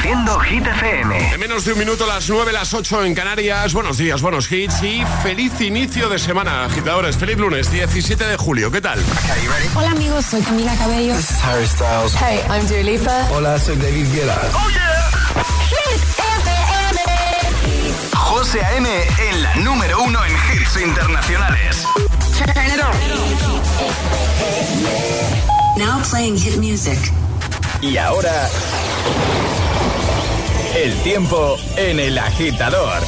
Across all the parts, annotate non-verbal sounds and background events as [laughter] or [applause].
Reproduciendo Hit FM. En menos de un minuto, las 9, las 8 en Canarias. Buenos días, buenos hits y feliz inicio de semana, agitadores. Feliz lunes, 17 de julio. ¿Qué tal? Hola amigos, soy Camila Cabello. This is Harry Styles. Hey, I'm Dua Lipa. Hola, soy David Guetta. ¡Oh, yeah! Hit FM. José A.M. en la número uno en hits internacionales. Turn it on. Now playing hit music. Y ahora... El tiempo en el agitador.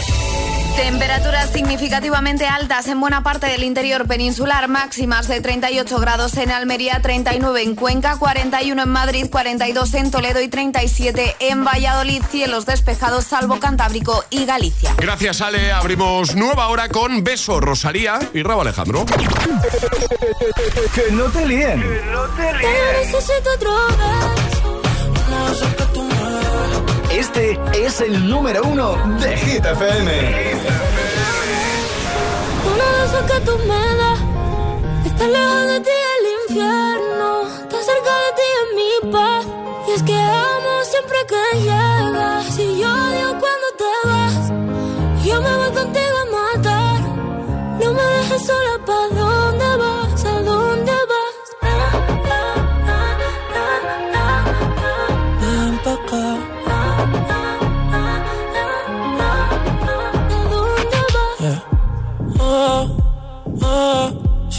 Temperaturas significativamente altas en buena parte del interior peninsular, máximas de 38 grados en Almería, 39 en Cuenca, 41 en Madrid, 42 en Toledo y 37 en Valladolid, cielos despejados salvo Cantábrico y Galicia. Gracias, Ale. Abrimos nueva hora con Beso, Rosalía y Rabo Alejandro. Que no te líen. necesito otro Este es el número uno de Hit FM. Una de esas que tú me das. Está lejos de ti el infierno. Está cerca de ti en mi paz. Y es que amo siempre que llegas. Y yo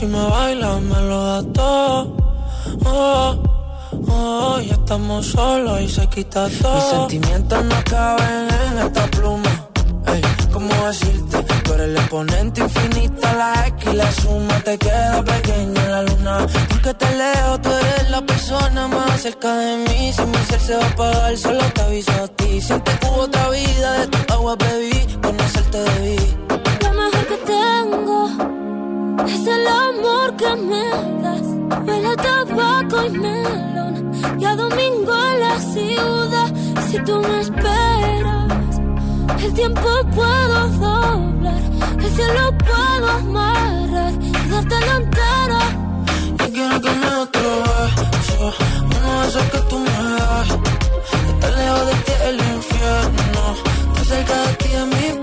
si me bailas me lo das todo. Oh, oh, ya estamos solos y se quita todo. Mis sentimientos no caben en esta pluma. Ey, ¿cómo decirte? Tú eres el exponente infinito, la X y la suma te queda pequeña en la luna. Porque te leo, tú eres la persona más cerca de mí. Si mi ser se va a apagar, solo te aviso a ti. Siente que hubo otra vida, de tu agua bebí, conocerte debí. Lo mejor que tengo es el amor que me das. Huele a tabaco y melón. Y a domingo en la ciudad. Si tú me esperas, el tiempo puedo doblar. El cielo puedo amarrar y darte la entera. Yo quiero que me otro beso Uno de esos que tú me das Estar lejos de ti el infierno Estar cerca de ti es mi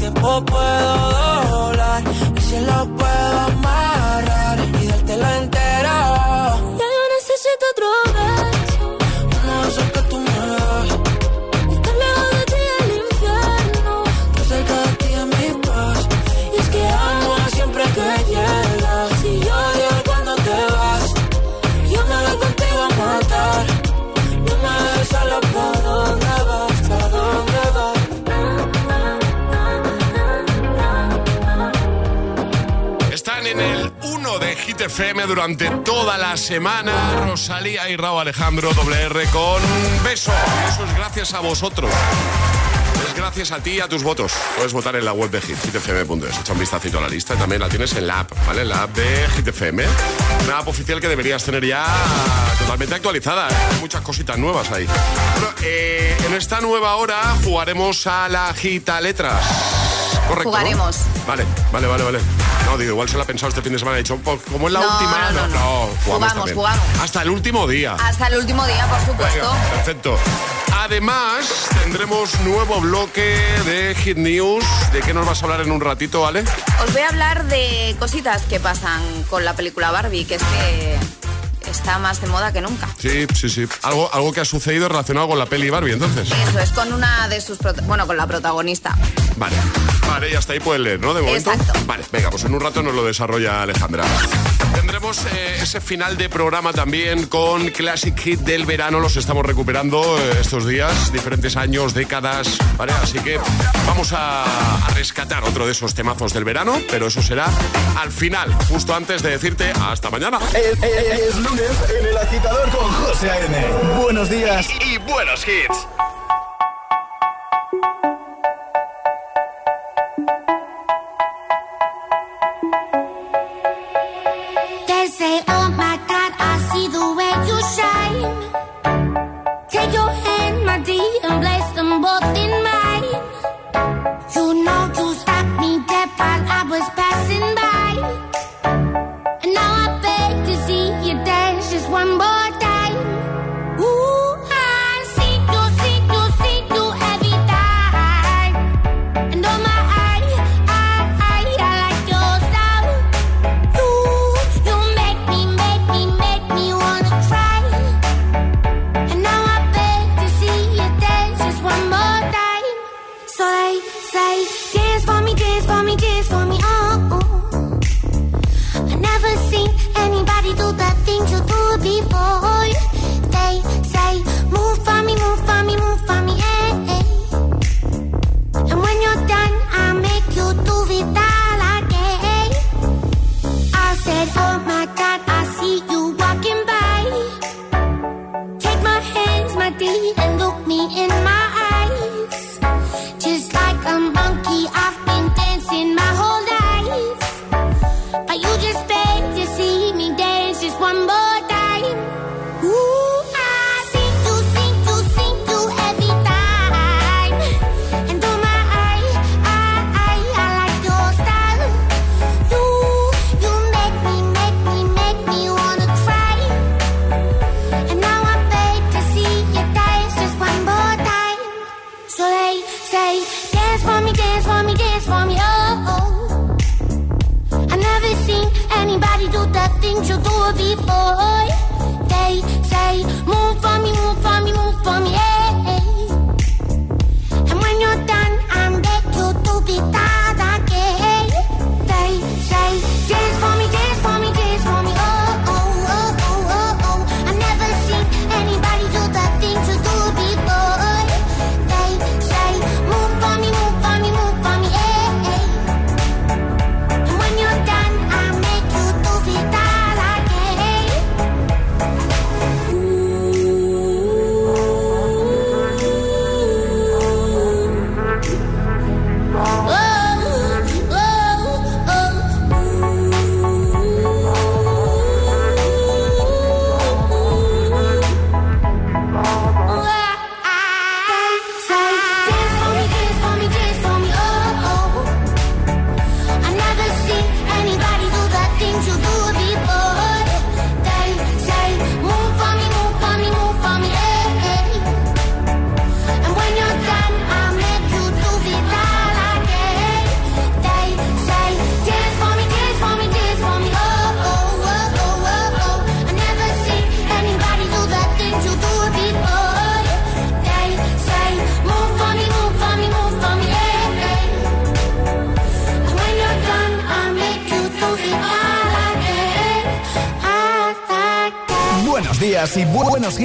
tiempo puedo doblar Y si lo puedo amarrar Hit FM durante toda la semana. Rosalía y Raúl Alejandro doble R con beso. Eso es gracias a vosotros. Es gracias a ti y a tus votos. Puedes votar en la web de Hit, hitfm.es. Echa un vistacito a la lista también la tienes en la app, ¿vale? La app de Hit. Una app oficial que deberías tener ya totalmente actualizada. ¿eh? Hay muchas cositas nuevas ahí. Eh, en esta nueva hora jugaremos a la Gita Letras. Correcto. ¿no? Jugaremos. Vale, vale, vale, vale. No, digo, igual se lo ha pensado este fin de semana. Ha dicho, pues, como es la No, última, no, no, no. jugamos, Jugamos, jugamos. Hasta el último día. Hasta el último día, por supuesto. Venga, perfecto. Además, tendremos nuevo bloque de Hit News. ¿De qué nos vas a hablar en un ratito, Ale? Os voy a hablar de cositas que pasan con la película Barbie, que es que está más de moda que nunca. Sí, sí, sí. Algo, algo que ha sucedido relacionado con la peli Barbie, entonces. Eso es con una de sus bueno, con la protagonista. Vale. Vale, y hasta ahí puedes leer, ¿no? De momento. Exacto. Vale, venga, pues en un rato nos lo desarrolla Alejandra. Tendremos eh, ese final de programa también con Classic Hit del verano. Los estamos recuperando eh, estos días, diferentes años, décadas, ¿vale? Así que vamos a, rescatar otro de esos temazos del verano, pero eso será al final, justo antes de decirte hasta mañana. Es, lunes en el agitador con José A.N. Buenos días y buenos hits.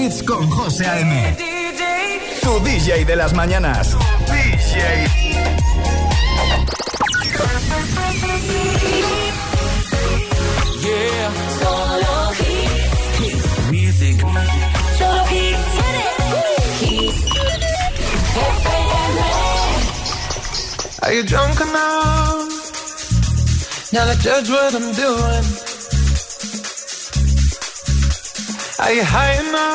Hits con José A.M. Tu DJ de las mañanas. DJ. Yeah. Solo. Music. Solo. Are you drunk enough? Now to judge what I'm doing. Are you high enough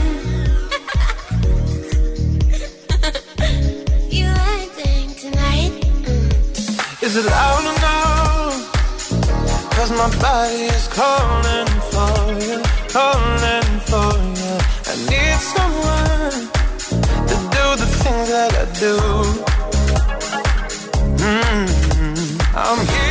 Is it loud enough? Cause my body is calling for you, calling for you. I need someone to do the things that I do. Mm-hmm. I'm here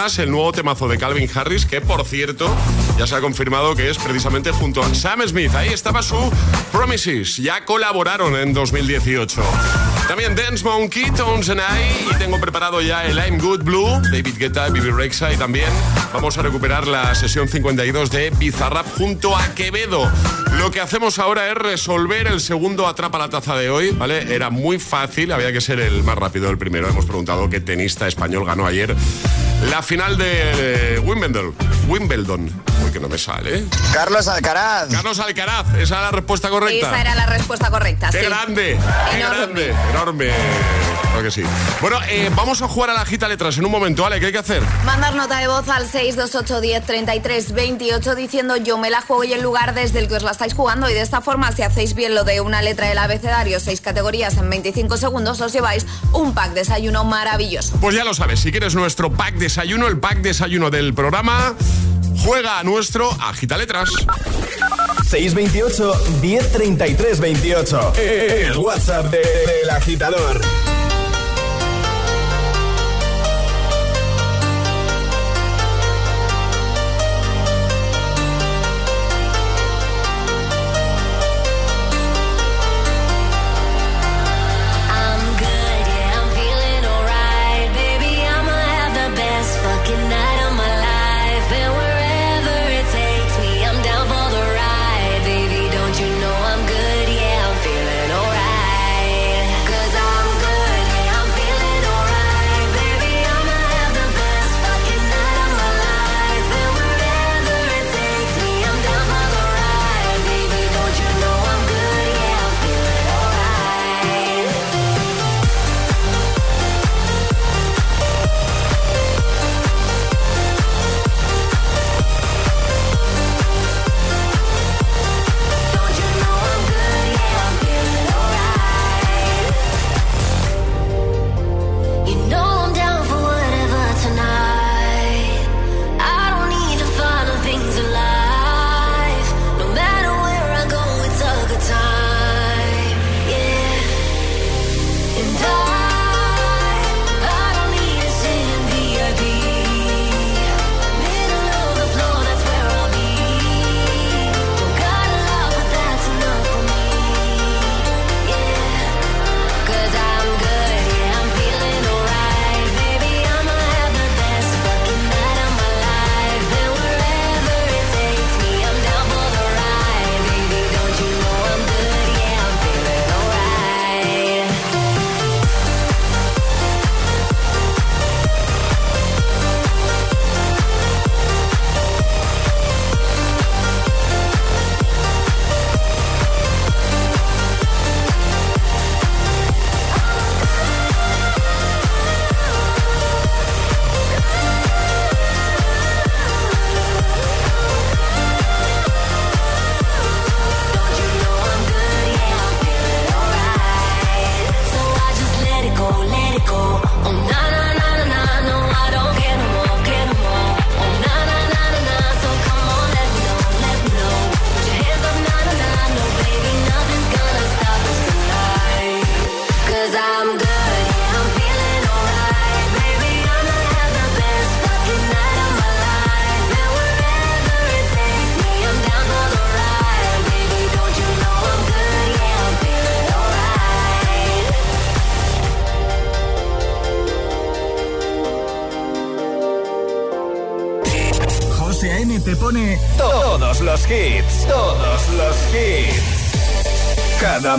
Ganas el nuevo temazo de Calvin Harris, que por cierto ya se ha confirmado que es precisamente junto a Sam Smith. Ahí estaba su Promises, ya colaboraron en 2018. También Dance Monkey, Tones and I, y tengo preparado ya el I'm Good Blue, David Guetta, Bibi Rexa, y también vamos a recuperar la sesión 52 de Bizarrap junto a Quevedo. Lo que hacemos ahora es resolver el segundo Atrapa la Taza de hoy, ¿vale? Era muy fácil, había que ser el más rápido del primero. Hemos preguntado qué tenista español ganó ayer la final de Wimbledon. Wimbledon. Uy, que no me sale. Carlos Alcaraz. Carlos Alcaraz, esa es la respuesta correcta. Esa era la respuesta correcta. Qué grande, qué grande, enorme. Creo que sí. Bueno, eh, vamos a jugar a la gita letras en un momento, ¿vale? ¿Qué hay que hacer? Mandar nota de voz al 628 10 33 28 diciendo yo me la juego y el lugar desde el que os la estáis jugando y de esta forma si hacéis bien lo de una letra del abecedario, seis categorías en 25 segundos os lleváis un pack desayuno maravilloso. Pues ya lo sabes, si quieres nuestro pack desayuno, el pack desayuno del programa, juega a nuestro Agita Letras. 628 1033 28. El WhatsApp del agitador. I'm good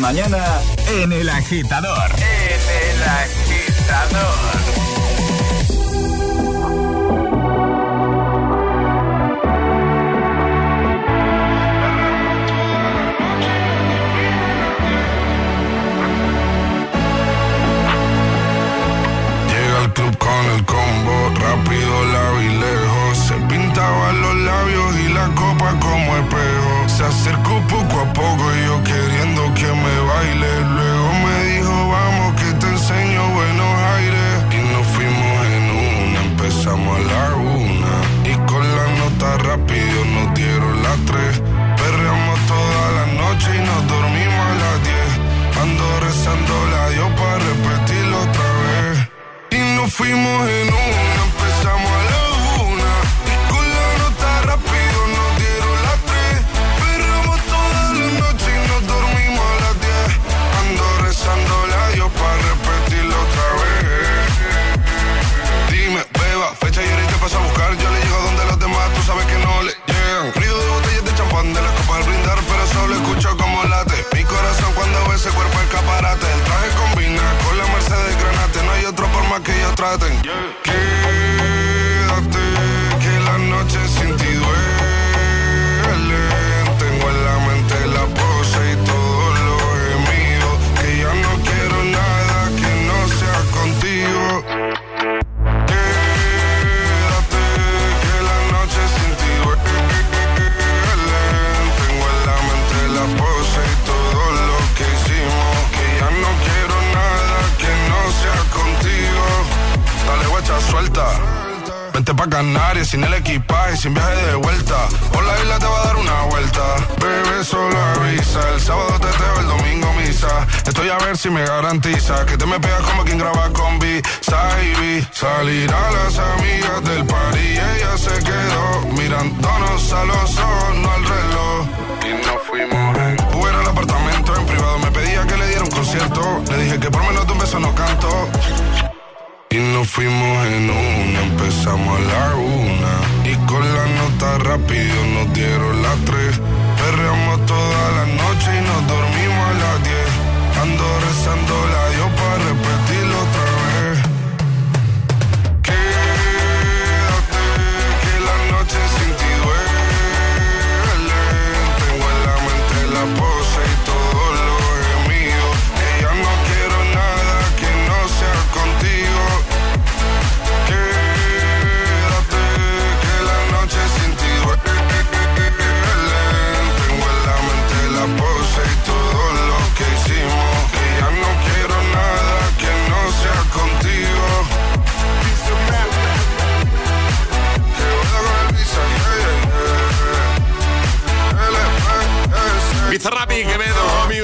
mañana en el agitador. Y nos fuimos en. Fuera al apartamento, en privado me pedía que le diera un concierto. Le dije que por menos de un beso no canto. Y nos fuimos en una, empezamos a la una. Y con la nota rápido nos dieron las tres. Perreamos toda la noche y nos dormimos a las diez. Ando rezando la Dios para repetir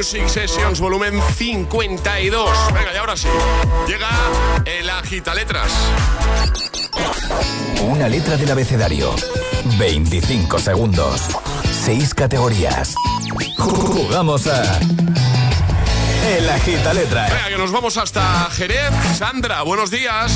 Sessions volumen 52. Venga, y ahora sí, llega el agita letras. Una letra del abecedario. 25 segundos. 6 categorías. Jugamos a El agita letras. Venga, que nos vamos hasta Jerez. Sandra, buenos días.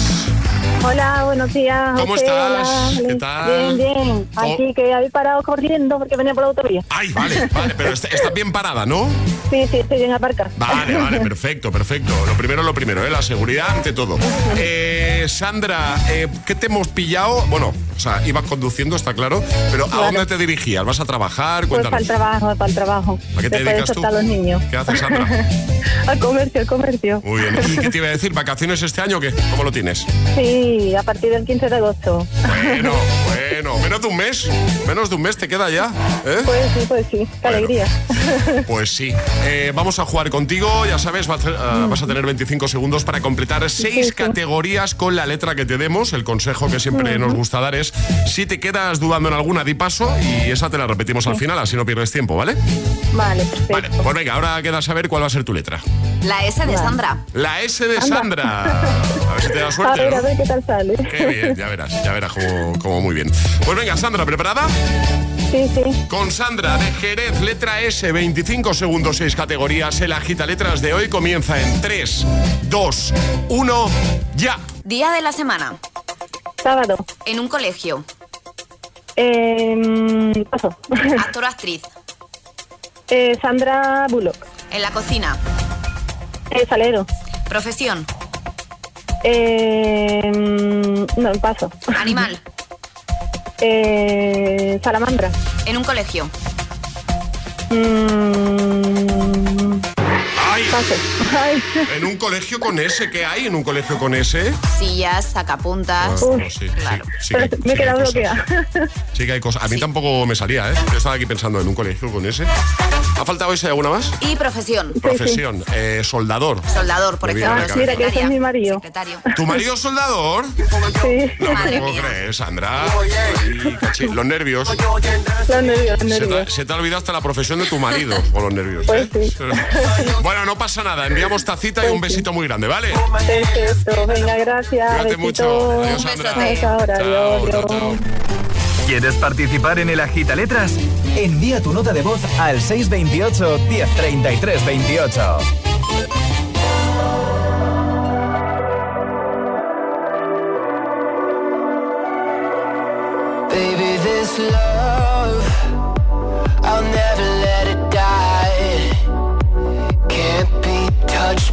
Hola, buenos días. ¿Cómo estás? ¿Qué tal? Bien, bien. Aquí que habéis parado corriendo porque venía por la autovía. Ay, vale, vale, pero estás bien parada, ¿no? Sí, sí, estoy bien aparcada. Vale, vale, [laughs] perfecto, perfecto. Lo primero, lo primero, ¿eh? la seguridad ante todo. Eh, Sandra, eh, ¿qué te hemos pillado? Bueno, o sea, ibas conduciendo, está claro, pero ¿a dónde te dirigías? ¿Vas a trabajar? Pues para el trabajo, para el trabajo. ¿A qué te dedicas tú? A los niños. ¿Qué haces, Sandra? [laughs] al comercio, al comercio. Muy bien. ¿Y qué te iba a decir? ¿Vacaciones este año o qué? ¿Cómo lo tienes? Sí, a partir del 15 de agosto. Bueno, [laughs] bueno, menos de un mes. Menos de un mes te queda ya. ¿eh? Pues sí, pues sí. Qué alegría. Pues [laughs] sí. Eh, vamos a jugar contigo, ya sabes, ah, vas a tener 25 segundos para completar seis categorías con la letra que te demos. El consejo que siempre nos gusta dar es, si te quedas dudando en alguna, di paso y esa te la repetimos al final, así no pierdes tiempo, ¿vale? Vale, perfecto. Vale, pues venga, ahora queda saber cuál va a ser tu letra. La S de Sandra. La S de Sandra. A ver si te da [laughs] suerte. A ver, a ver qué tal sale. Qué bien, ya verás, ya verás como, como muy bien. Pues venga, Sandra, ¿preparada? Sí, sí. Con Sandra de Jerez, letra S, 25 segundos, 6 categorías. El agita letras de hoy comienza en 3, 2, 1, ya. Día de la semana. Sábado. En un colegio. Eh, paso. [laughs] Actor o actriz. Eh, Sandra Bullock. En la cocina. Eh, Salero. Profesión. Eh, no, paso. Animal. [laughs] Eh, salamandra. En un colegio. Mm, ¡Ay! paso. Ay, [laughs] ¿En un colegio con S? ¿Qué hay en un colegio con S? Sillas, sacapuntas. No, sí, Claro. sí que- sí [laughs] me he quedado cosas. bloqueada. Sí que hay cosas. A mí tampoco me salía, ¿eh? Yo estaba aquí pensando en un colegio con ese. ¿Ha faltado ese alguna más? Y profesión. Profesión, eh, soldador. Soldador, por ejemplo. Mira, que ese es mi marido. Secretario. ¿Tu marido es soldador? Sí, No Madre me puedo mía. creer, Sandra. Ay. Los nervios. los nervios, los Se te, nervios. se te ha olvidado hasta la profesión de tu marido con los nervios. Pues ¿eh? sí. Bueno, no pasa nada. Enviamos tacita y un besito muy grande, ¿vale? Perfecto, venga, gracias. Cuídate mucho. Adiós, Sandra. ahora, Chao, adiós, chao, adiós. chao. ¿Quieres participar en el Agita Letras? Envía tu nota de voz al 628 1033 28. Baby, this love,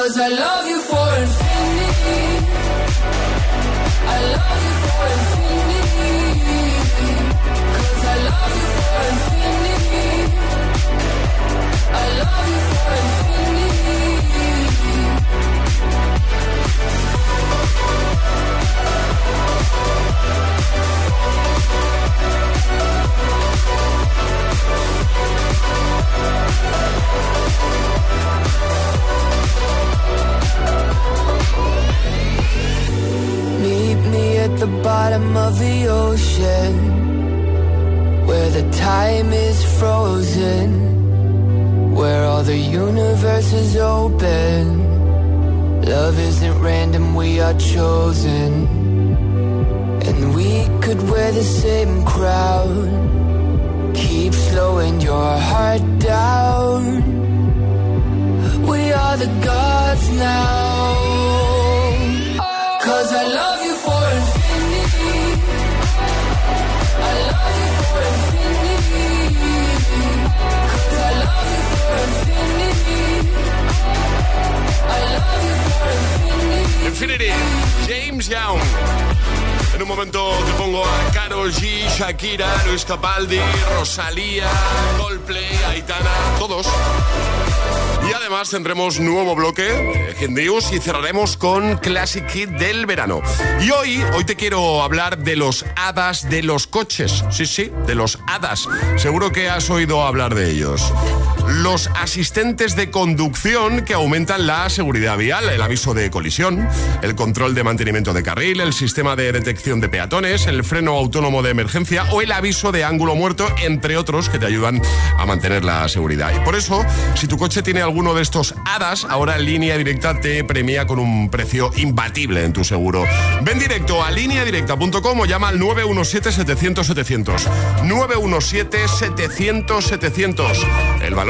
Cause I love you for y cerraremos con Classic Hit del verano. Y hoy, hoy te quiero hablar de los hadas de los coches. Sí, sí, de los hadas. Seguro que has oído hablar de ellos. Los asistentes de conducción que aumentan la seguridad vial, el aviso de colisión, el control de mantenimiento de carril, el sistema de detección de peatones, el freno autónomo de emergencia o el aviso de ángulo muerto, entre otros que te ayudan a mantener la seguridad. Y por eso, si tu coche tiene alguno de estos hadas, ahora Línea Directa te premia con un precio imbatible en tu seguro. Ven directo a lineadirecta.com o llama al 917-700-700. 917-700-700. El valor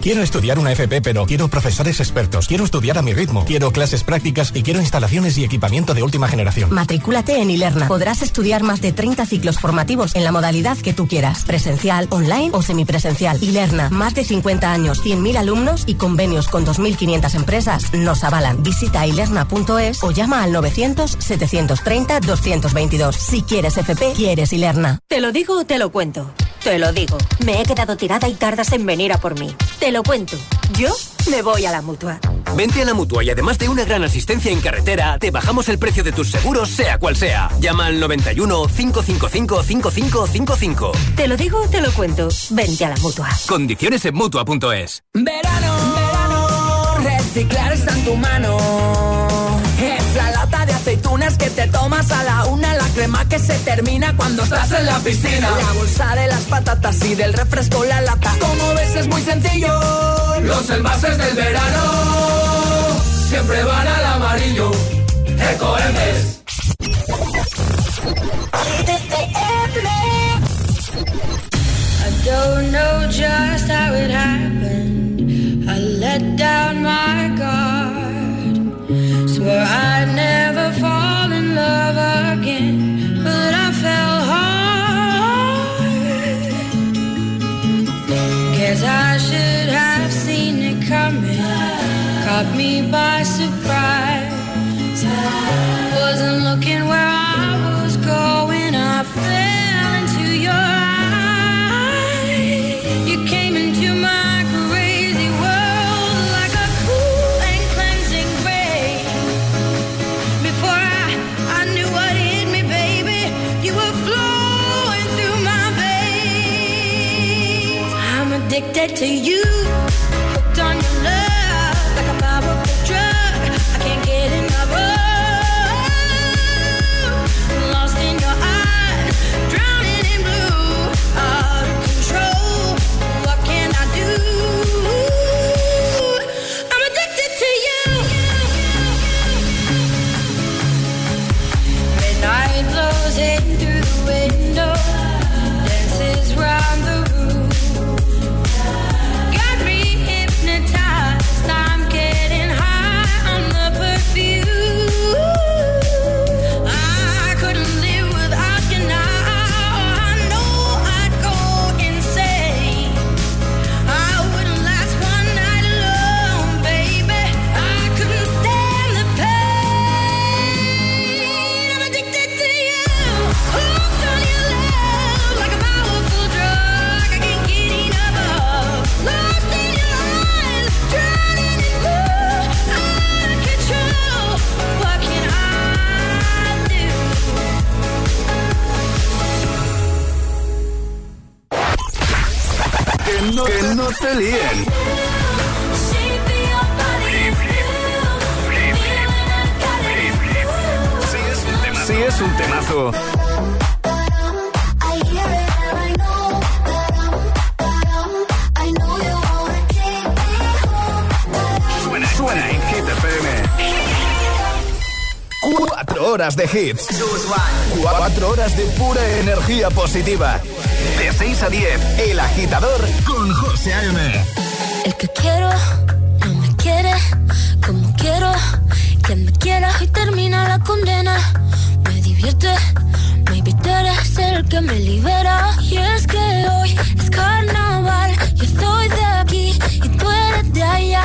Quiero estudiar una FP, pero quiero profesores expertos. Quiero estudiar a mi ritmo. Quiero clases prácticas y quiero instalaciones y equipamiento de última generación. Matricúlate en Ilerna. Podrás estudiar más de 30 ciclos formativos en la modalidad que tú quieras. Presencial, online o semipresencial. Ilerna, más de 50 años, 100.000 alumnos y convenios con 2.500 empresas nos avalan. Visita ilerna.es o llama al 900-730-222. Si quieres FP, quieres Ilerna. Te lo digo o te lo cuento. Te lo digo. Me he quedado tirada y tardas en venir a por mí. Te lo cuento. Yo me voy a la mutua. Vente a la mutua y además de una gran asistencia en carretera, te bajamos el precio de tus seguros, sea cual sea. Llama al 91 555 5555. Te lo digo, te lo cuento. Vente a la mutua. Condiciones en mutua.es. Verano, verano, reciclar está en tu mano. Aceitunas que te tomas a la una, la crema que se termina cuando estás en la piscina. La bolsa de las patatas y del refresco la lata. Como ves es muy sencillo. Los envases del verano siempre van al amarillo. Ecoembes. I don't know just how it happened. I let down líen. Sí es un temazo. Suena en Hit FM. Cuatro horas de hits. Cuatro horas de pura energía positiva. De 6 a 10, El Agitador El que quiero no me quiere como quiero que me quiera y termina la condena. Me divierte, maybe tú eres el que me libera. Y es que hoy es carnaval, yo estoy de aquí y tú eres de allá.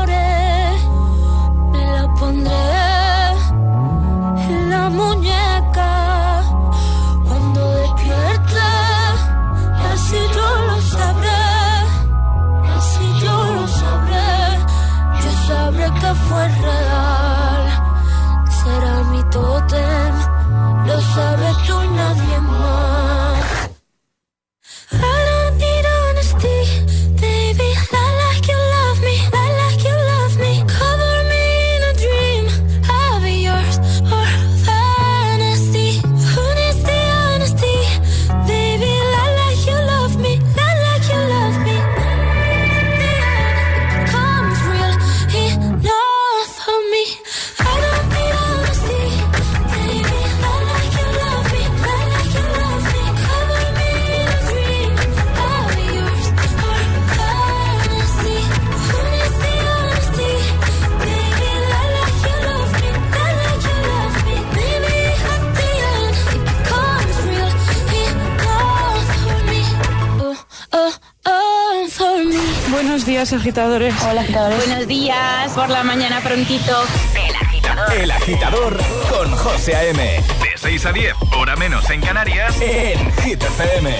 agitadores. Hola, agitadores. Buenos días, por la mañana prontito. El agitador. El agitador con José A.M. De 6 a 10, hora menos en Canarias, en Hit FM.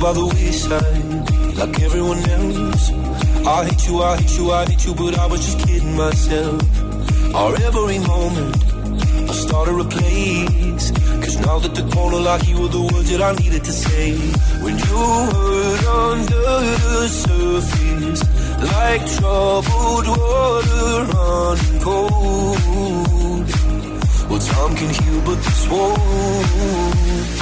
By the wayside, like everyone else. I hate you, I hate you, I hate you, but I was just kidding myself. Our every moment. hard to replace. Cause now that the corner like you were the words that I needed to say. When you heard under the surface, like troubled water running cold. Well, time can heal, but this won't.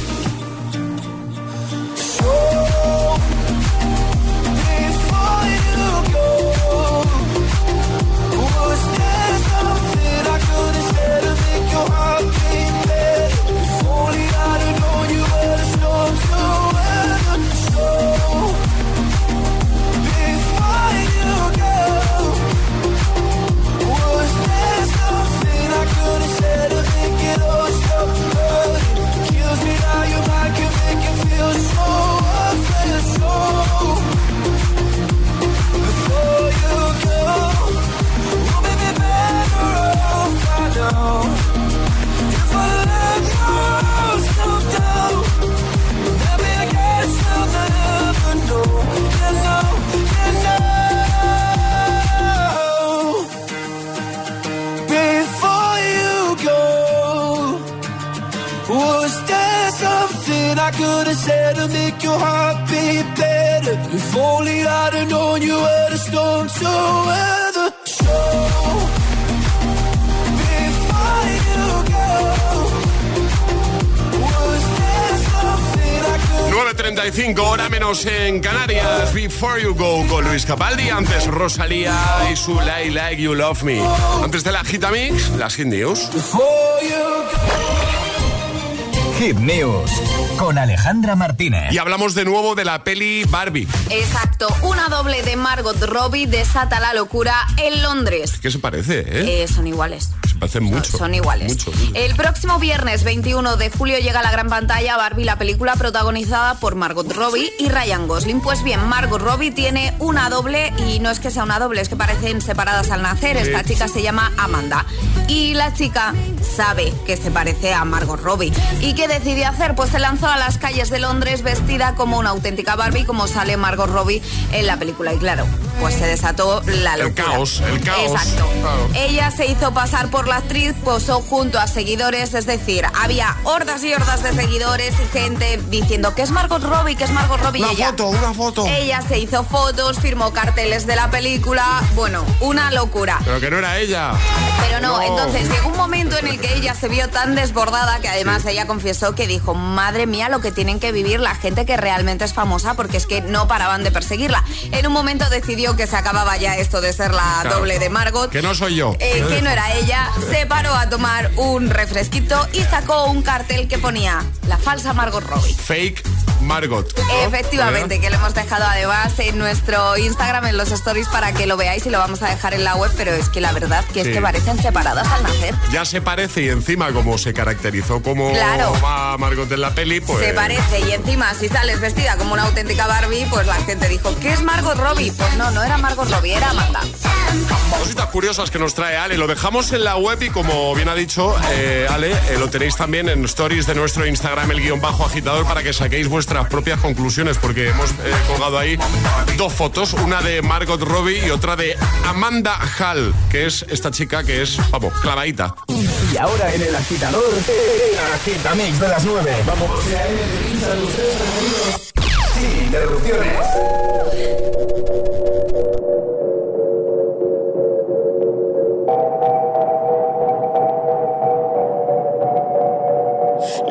how Before You Go con Luis Capaldi. Antes Rosalía y su Like Like You Love Me. Antes de la Gitamix, las Hit News. Hit News con Alejandra Martínez. Y hablamos de nuevo de la peli Barbie. Exacto, una doble de Margot Robbie desata la locura en Londres. ¿Qué se parece, eh? Eh, son iguales. Parecen mucho. Son iguales. Mucho, mucho. El próximo viernes 21 de julio llega a la gran pantalla Barbie, la película protagonizada por Margot Robbie y Ryan Gosling. Pues bien, Margot Robbie tiene una doble y no es que sea una doble, es que parecen separadas al nacer. Sí. Esta chica se llama Amanda y la chica sabe que se parece a Margot Robbie. ¿Y qué decidió hacer? Pues se lanzó a las calles de Londres vestida como una auténtica Barbie, como sale Margot Robbie en la película. Y claro, pues se desató la El locura. caos, el caos. Exacto. Claro. Ella se hizo pasar por la actriz, posó junto a seguidores, es decir, había hordas y hordas de seguidores y gente diciendo que es Margot Robbie, que es Margot Robbie. Una ella, foto, una foto. Ella se hizo fotos, firmó carteles de la película, bueno, una locura. Pero que no era ella. Pero no, No. entonces llegó un momento en el que ella se vio tan desbordada que además ella confesó que dijo, madre mía, lo que tienen que vivir la gente que realmente es famosa porque es que no paraban de perseguirla. En un momento decidió que se acababa ya esto de ser la Claro. doble de Margot. Que no soy yo. Eh, que no era ella, se paró a tomar un refresquito y sacó un cartel que ponía la falsa Margot Robbie. Fake Margot. ¿no? Efectivamente, que lo hemos dejado además en nuestro Instagram, en los stories, para que lo veáis y lo vamos a dejar en la web, pero es que la verdad que es Sí. que parecen separadas al nacer. Ya se parece y encima como se caracterizó como Claro. va Margot en la peli, pues... Se parece y encima si sales vestida como una auténtica Barbie, pues la gente dijo, ¿qué es Margot Robbie? Pues no, no era Margot Robbie, era Amanda. Cositas curiosas que nos trae Ale. Lo dejamos en la web y como bien ha dicho eh, Ale, eh, lo tenéis también en stories de nuestro Instagram, el guion bajo agitador, para que saquéis vuestras propias conclusiones, porque hemos eh, colgado ahí dos fotos, una de Margot Robbie y otra de Amanda Hall, que es esta chica que es, vamos, clavadita. Y ahora en el agitador, el agitamix de las 9. Vamos. Sin interrupciones.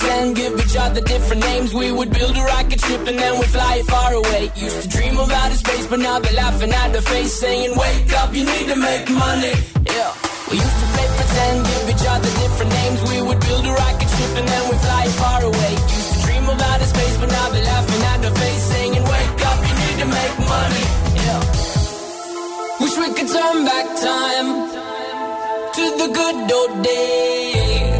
pretend, give each other different names. We would build a rocket ship and then we'd fly it far away. Used to dream of outer space, but now they're laughing at the face, saying, Wake up, you need to make money. Yeah. We used to play pretend, give each other different names. We would build a rocket ship and then we'd fly it far away. Used to dream of outer space, but now they're laughing at the face, saying, Wake up, you need to make money. Yeah. Wish we could turn back time to the good old days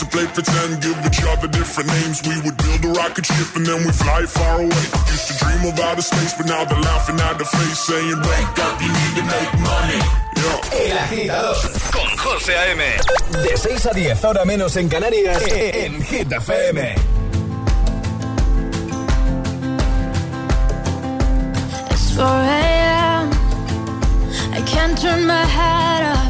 Used to play pretend, give each other different names. We would build a rocket ship and then we fly far away. Used to dream of outer space, but now they're laughing at the face, saying, Wake up, you need to make money. Yeah. El agitador con José A.M. De 6 a 10, ahora menos en Canarias, en Hit FM. It's 4 a.m. I can't turn my head off.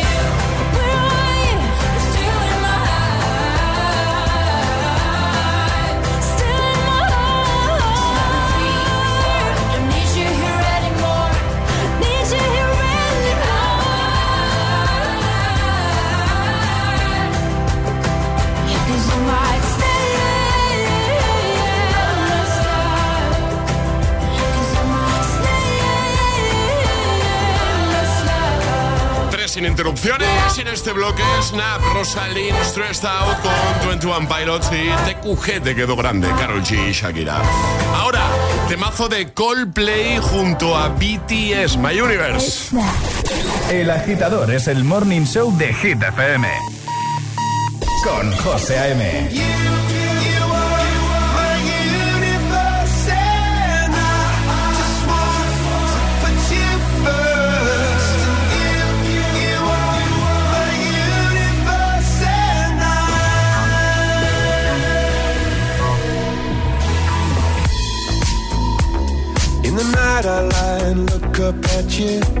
Sin interrupciones en este bloque. Snap, Rosalind, Stressed Out con 21 Pilots y TQG te quedó grande, Carol G y Shakira. Ahora, temazo de Coldplay junto a BTS, My Universe. El agitador es el morning show de Hit FM. Con José A.M. you.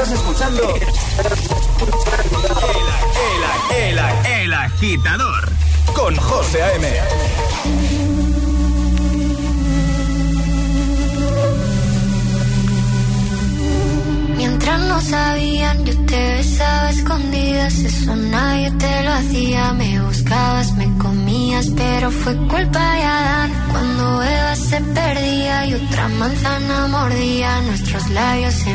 escuchando el, el, el, el agitador con José A.M. Mientras no sabían, yo te besaba escondidas. Eso nadie te lo hacía. Me buscabas, me comías, pero fue culpa de Adán. Cuando Eva se perdía y otra manzana mordía, nuestros labios se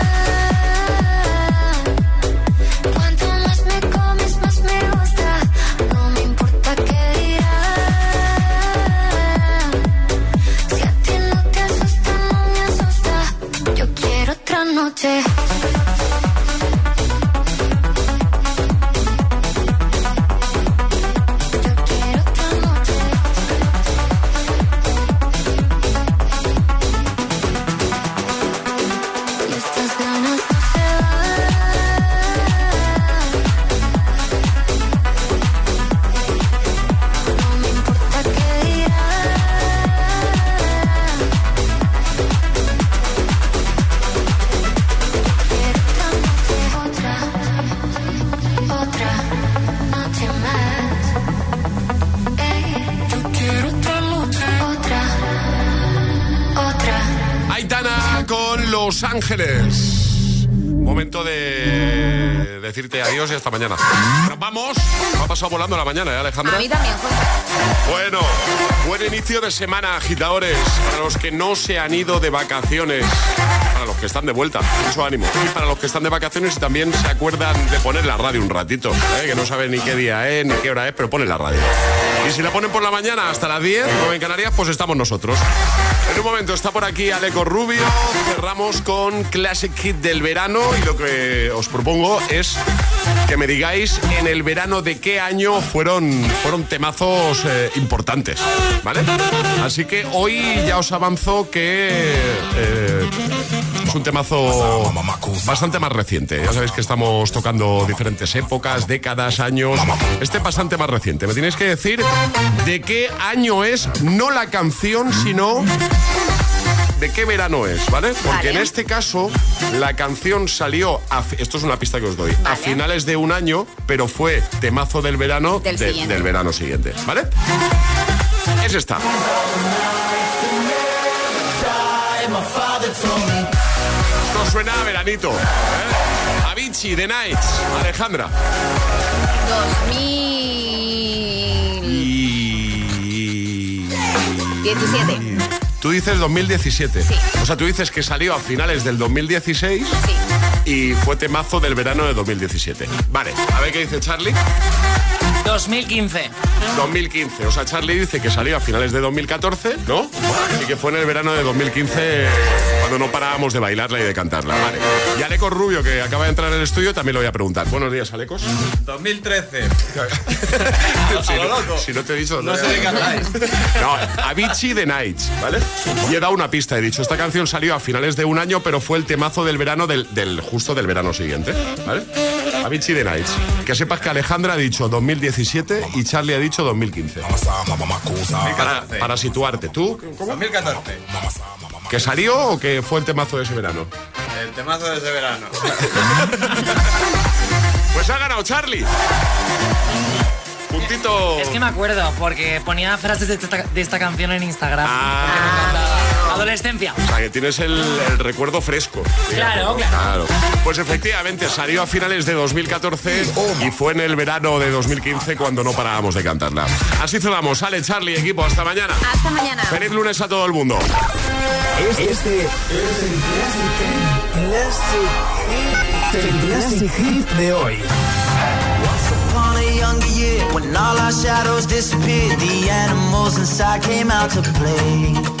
Ángeles. Momento de decirte adiós y hasta mañana. Nos vamos. Me ha pasado volando la mañana, ¿eh, Alejandra? A mí también, José. Bueno, buen inicio de semana, agitadores. Para los que no se han ido de vacaciones. Para los que están de vuelta, mucho ánimo. Y para los que están de vacaciones y también se acuerdan de poner la radio un ratito. ¿eh? Que no saben ni qué día es, ni qué hora es, pero ponen la radio. Y si la ponen por la mañana hasta las 10, como en Canarias, pues estamos nosotros. En un momento está por aquí Aleco Rubio. Cerramos con Classic Hit del verano. Y lo que os propongo es que me digáis en el verano de qué año fueron, fueron temazos eh, importantes. ¿Vale? Así que hoy ya os avanzo que. eh, es un temazo bastante más reciente. Ya sabéis que estamos tocando diferentes épocas, décadas, años. Este es bastante más reciente. Me tenéis que decir de qué año es, no la canción, sino de qué verano es, ¿vale? Porque Vale. en este caso la canción salió, a esto es una pista que os doy, a finales de un año, pero fue temazo del verano Del de- siguiente. del verano siguiente, ¿vale? Es esta. Esto suena a veranito. ¿eh? Avicii, The Nights, Alejandra. 2017. Tú dices 2017. Sí. O sea, tú dices que salió a finales del 2016 y fue temazo del verano de 2017. Vale, a ver qué dice Charlie. 2015. 2015. O sea, Charlie dice que salió a finales de 2014, ¿no? Y que fue en el verano de 2015 cuando no parábamos de bailarla y de cantarla. Vale. Y Aleco Rubio, que acaba de entrar en el estudio, también lo voy a preguntar. Buenos días, Alecos. 2013. [laughs] si, lo no, loco. si no te he dicho... No sé de qué. No, Avicii The Nights, ¿vale? Y he dado una pista, he dicho, esta canción salió a finales de un año, pero fue el temazo del verano del, del- justo del verano siguiente, ¿vale? Avicii The Nights. Que sepas que Alejandra ha dicho 2017 y Charlie ha dicho 2015. Para, para situarte, ¿tú 2014. que salió o que fue el temazo de ese verano? El temazo de ese verano. [laughs] Pues ha ganado Charlie. Puntito. Es que me acuerdo, porque ponía frases de esta, de esta canción en Instagram. Ah. Adolescencia. O sea, que tienes el, el recuerdo fresco. Claro, claro. Pues efectivamente, salió a finales de 2014 y fue en el verano de 2015 cuando no parábamos de cantarla. Así cerramos. Sale Charlie, equipo. Hasta mañana. Hasta mañana. Feliz lunes a todo el mundo. Este es el Classic, el Classic Hit de hoy. upon a younger year when all our shadows disappeared the animals inside came out to play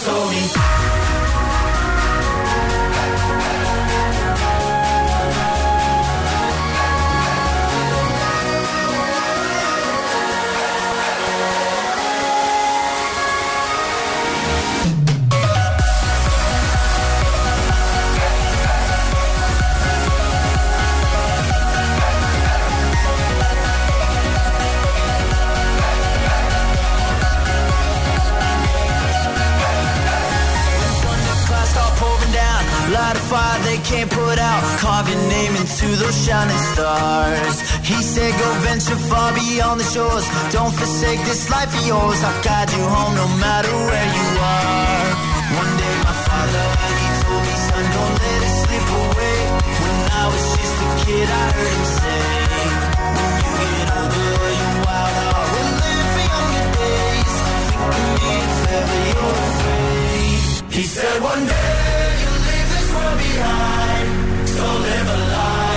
so. Those shining stars. He said, Go venture far beyond the shores. Don't forsake this life of yours. I'll guide you home no matter where you are. One day, my father, he told me, Son, don't let it slip away. When I was just a kid, I heard him say, When you get older, your wild heart will live for younger days. Think of me if ever you're afraid. He said one day you'll leave this world behind So live a life